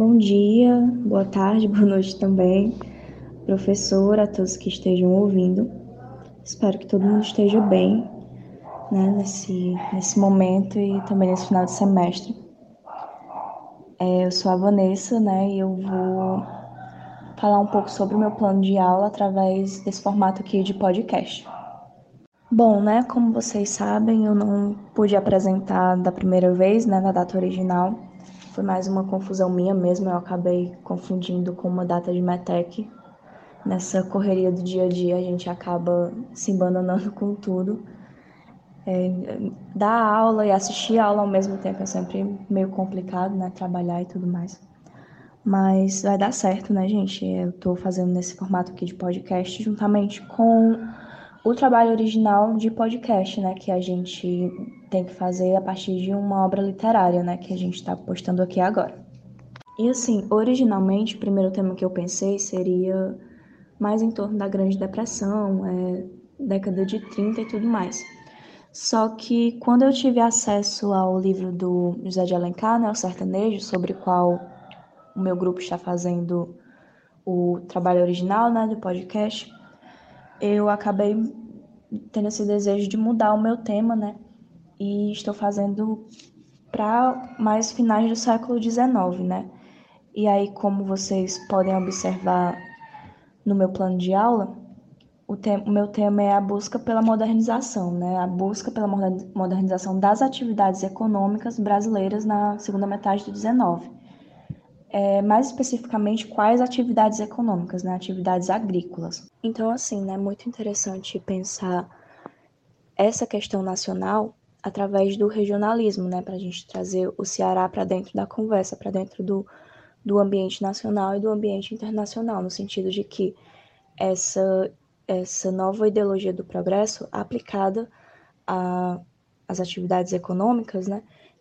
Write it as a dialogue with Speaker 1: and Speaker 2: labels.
Speaker 1: Bom dia, boa tarde, boa noite também, professor, a todos que estejam ouvindo. Espero que todo mundo esteja bem né, nesse, nesse momento e também nesse final de semestre. É, eu sou a Vanessa, né, e eu vou falar um pouco sobre o meu plano de aula através desse formato aqui de podcast. Bom, né, como vocês sabem, eu não pude apresentar da primeira vez, né, na data original. Foi mais uma confusão minha mesmo, eu acabei confundindo com uma data de METEC. Nessa correria do dia a dia, a gente acaba se abandonando com tudo. É, dar aula e assistir a aula ao mesmo tempo é sempre meio complicado, né? Trabalhar e tudo mais. Mas vai dar certo, né, gente? Eu tô fazendo nesse formato aqui de podcast juntamente com o trabalho original de podcast, né? Que a gente tem que fazer a partir de uma obra literária, né? Que a gente está postando aqui agora. E assim, originalmente, o primeiro tema que eu pensei seria mais em torno da Grande Depressão, é, década de 30 e tudo mais. Só que quando eu tive acesso ao livro do José de Alencar, né, o Sertanejo, sobre o qual o meu grupo está fazendo o trabalho original, né, do podcast, eu acabei tendo esse desejo de mudar o meu tema, né, e estou fazendo para mais finais do século XIX, né. E aí, como vocês podem observar no meu plano de aula, o, o, meu tema é a busca pela modernização, né? A busca pela modernização das atividades econômicas brasileiras na segunda metade do 19. É, mais especificamente, quais atividades econômicas, né? Atividades agrícolas. Então, assim, né? Muito interessante pensar essa questão nacional através do regionalismo, né? Para a gente trazer o Ceará para dentro da conversa, para dentro do, do ambiente nacional e do ambiente internacional, no sentido de que essa essa nova ideologia do progresso aplicada às atividades econômicas, né,